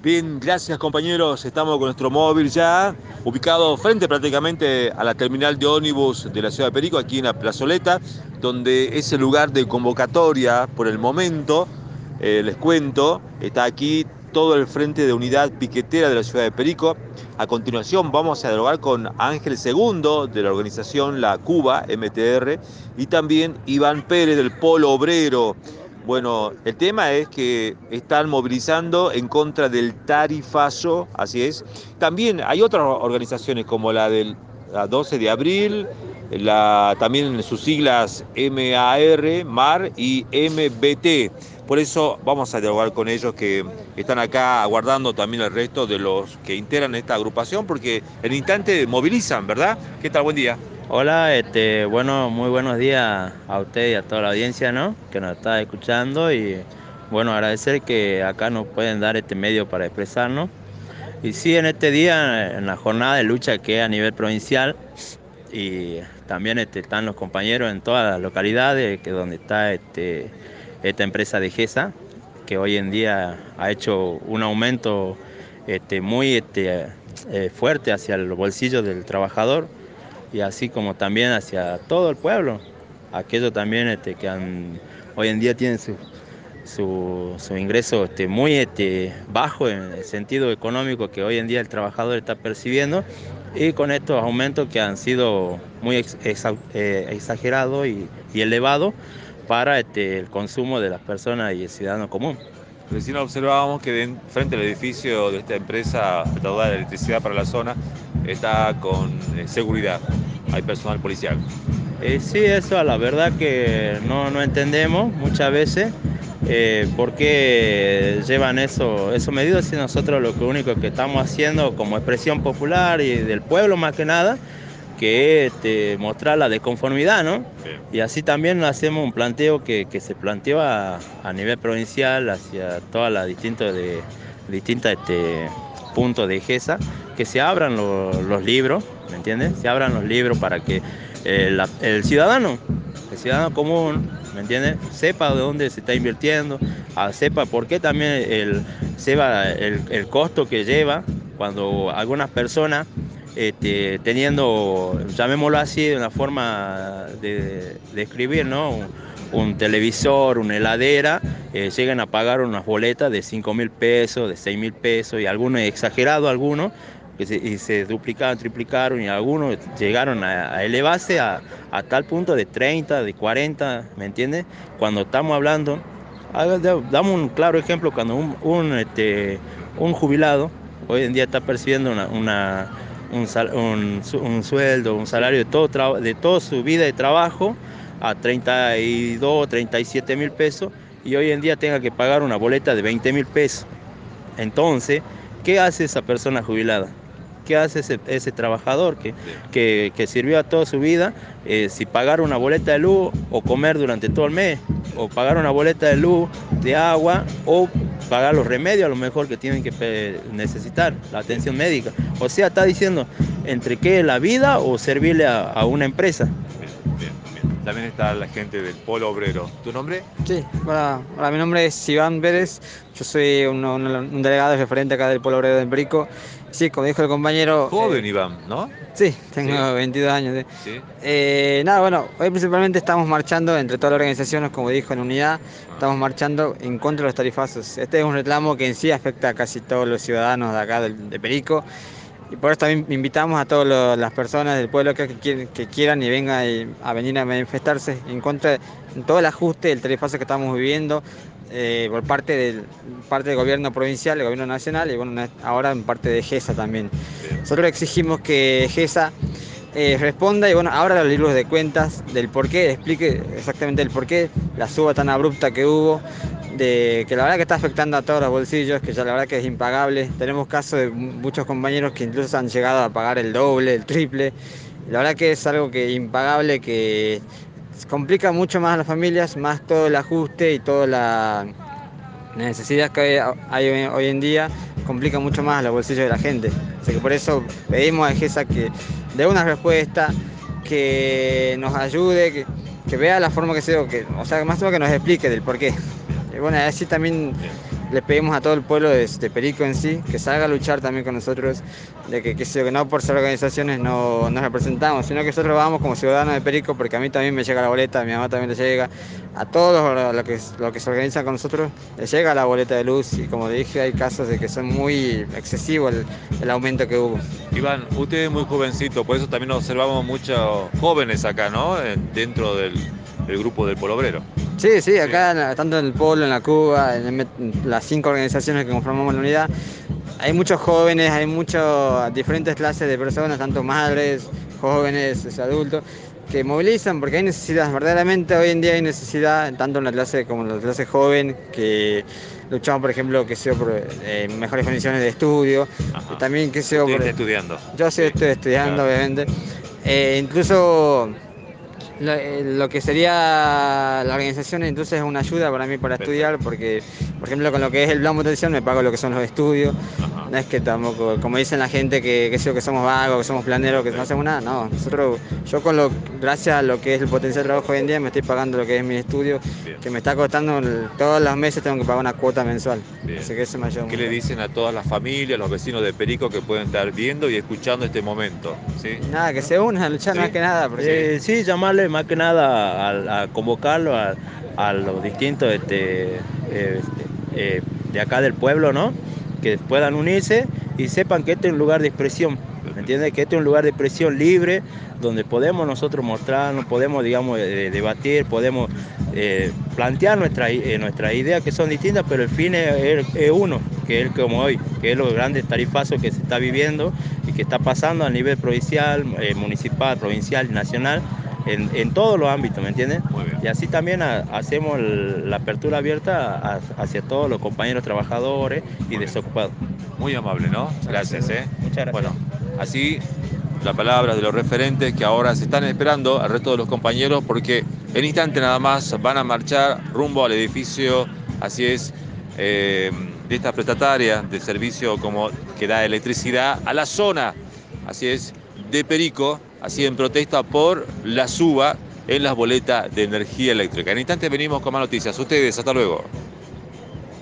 Bien, gracias compañeros. Estamos con nuestro móvil ya, ubicado frente prácticamente a la terminal de ómnibus de la ciudad de Perico, aquí en la plazoleta, donde es el lugar de convocatoria por el momento. Eh, les cuento, está aquí todo el frente de unidad piquetera de la ciudad de Perico. A continuación vamos a dialogar con Ángel II de la organización La Cuba, MTR, y también Iván Pérez del Polo Obrero. Bueno, el tema es que están movilizando en contra del tarifazo, así es. También hay otras organizaciones como la del 12 de abril, también sus siglas MAR, MAR y MBT. Por eso vamos a dialogar con ellos que están acá aguardando también el resto de los que integran esta agrupación, porque en instante movilizan, ¿verdad? ¿Qué tal? Buen día. Hola, este, bueno, muy buenos días a usted y a toda la audiencia, ¿no? Que nos está escuchando y bueno, agradecer que acá nos pueden dar este medio para expresarnos. Y sí, en este día, en la jornada de lucha que es a nivel provincial y también este, están los compañeros en todas las localidades, que donde está este, esta empresa de GESA, que hoy en día ha hecho un aumento muy eh, fuerte hacia el bolsillo del trabajador y así como también hacia todo el pueblo, aquellos también este, que hoy en día tienen su, su, ingreso este, muy este, bajo en el sentido económico que hoy en día el trabajador está percibiendo y con estos aumentos que han sido muy eh, exagerados y, elevados para este, el consumo de las personas y el ciudadano común. Recién observábamos que frente al edificio de esta empresa de electricidad para la zona está con eh, seguridad, hay personal policial. Eh, sí, eso la verdad que no, no entendemos muchas veces eh, por qué llevan eso, esos medidas y nosotros lo único que estamos haciendo como expresión popular y del pueblo más que nada, que es este, mostrar la desconformidad, ¿no? Y así también hacemos un planteo que, se planteó a, nivel provincial hacia todas las distintas de, distintas este, puntos de GESA, que se abran los libros, ¿me entiendes? Se abran los libros para que el, ciudadano, el ciudadano común, ¿me entiendes? Sepa de dónde se está invirtiendo, ah, sepa por qué también el, sepa el, costo que lleva cuando algunas personas este, teniendo, llamémoslo así, de una forma de, escribir, ¿no? Un, televisor, una heladera, eh, llegan a pagar unas boletas de 5 mil pesos, de 6 mil pesos, y algunos, exagerado algunos, que se, y se duplicaron, triplicaron y algunos llegaron a, elevarse a, tal punto de 30, de 40, ¿me entiendes? Cuando estamos hablando, damos un claro ejemplo, cuando un, este, un jubilado hoy en día está percibiendo una, un, sueldo, un salario de, todo, de toda su vida de trabajo a 32, 37 mil pesos y hoy en día tenga que pagar una boleta de 20 mil pesos. Entonces, ¿qué hace esa persona jubilada? ¿Qué hace ese, trabajador que, que, sirvió a toda su vida? Eh, si pagar una boleta de luz o comer durante todo el mes, o pagar una boleta de luz, de agua, o pagar los remedios a lo mejor que tienen que necesitar, la atención médica. O sea, está diciendo entre qué la vida o servirle a, una empresa. También está la gente del Polo Obrero. ¿Tu nombre? Sí, hola, mi nombre es Iván Pérez. Yo soy un, un delegado referente acá del Polo Obrero de Brico. Sí, como dijo el compañero. Joven, eh, Iván, ¿no? Sí, tengo 22 años. ¿sí? Eh, nada, bueno, hoy principalmente estamos marchando entre todas las organizaciones, como dijo en unidad, estamos marchando en contra de los tarifazos. Este es un reclamo que en sí afecta a casi todos los ciudadanos de acá de, Perico. Y por eso también invitamos a todas las personas del pueblo que, que, quieran y vengan a venir a manifestarse en contra de todo el ajuste del tarifazo que estamos viviendo, eh, por parte del, parte del gobierno provincial, el gobierno nacional y bueno, ahora en parte de GESA también. Nosotros exigimos que GESA eh, responda y bueno, ahora los libros de cuentas del por qué, explique exactamente el por qué, la suba tan abrupta que hubo, que la verdad que está afectando a todos los bolsillos, que ya la verdad que es impagable. Tenemos casos de muchos compañeros que incluso han llegado a pagar el doble, el triple. La verdad que es algo que impagable que complica mucho más a las familias, más todo el ajuste y toda la necesidad que hay hoy en día, complica mucho más los bolsillos de la gente. Así que por eso pedimos a GESA que dé una respuesta, que nos ayude, que, vea la forma que se que, o sea, más o menos que nos explique del por qué. Y bueno, así también le pedimos a todo el pueblo de, Perico en sí que salga a luchar también con nosotros, de que, que, no por ser organizaciones no nos representamos, sino que nosotros vamos como ciudadanos de Perico, porque a mí también me llega la boleta, a mi mamá también le llega, a todos los que, lo que se organizan con nosotros les llega la boleta de luz y como dije hay casos de que son muy excesivos el, aumento que hubo. Iván, usted es muy jovencito, por eso también observamos muchos jóvenes acá, ¿no? Dentro del, grupo del Polo Obrero. Sí, sí, acá tanto en el Polo, en la Cuba, en las cinco organizaciones que conformamos la unidad, hay muchos jóvenes, hay muchas diferentes clases de personas, tanto madres, jóvenes, adultos, que movilizan porque hay necesidad, verdaderamente hoy en día hay necesidad, tanto en la clase como en la clase joven, que luchamos, por ejemplo, que sea por eh, mejores condiciones de estudio, también que sea por... estudiando. Yo sí, estoy estudiando, obviamente. Eh, incluso eh, lo, que sería la organización entonces es una ayuda para mí para estudiar porque por ejemplo con lo que es el plan potencial me pago lo que son los estudios. No es que tampoco como dicen la gente que, que, que somos vagos que somos planeros que no hacemos nada no. Nosotros yo con lo gracias a lo que es el potencial de trabajo hoy en día me estoy pagando lo que es mi estudio que me está costando todos los meses tengo que pagar una cuota mensual. Así que eso me ayuda ¿Qué le dicen a todas las familias los vecinos de Perico que pueden estar viendo y escuchando este momento ¿sí? nada que se unan a luchar más que nada porque... sí llamarle más que nada a, convocarlo a, los distintos este, eh, eh, de acá del pueblo, ¿no? Que puedan unirse y sepan que este es un lugar de expresión, ¿me entiendes? Que este es un lugar de expresión libre, donde podemos nosotros mostrarnos, podemos, digamos, eh, debatir, podemos plantear nuestras nuestra ideas que son distintas, pero el fin es, uno, que es como hoy, que es los grandes tarifazos que se está viviendo y que está pasando a nivel provincial, municipal, provincial y nacional en, todos los ámbitos, ¿me entiendes? Y así también hacemos la apertura abierta hacia todos los compañeros trabajadores y desocupados. Muy amable, ¿no? Gracias, ¿eh? Muchas gracias. Bueno, así la palabra de los referentes que ahora se están esperando al resto de los compañeros porque en instante nada más van a marchar rumbo al edificio, así es, eh, de esta prestataria de servicio como que da electricidad a la zona, así es, de Perico, así en protesta por la suba en las boletas de energía eléctrica. En instante venimos con más noticias. Ustedes, hasta luego.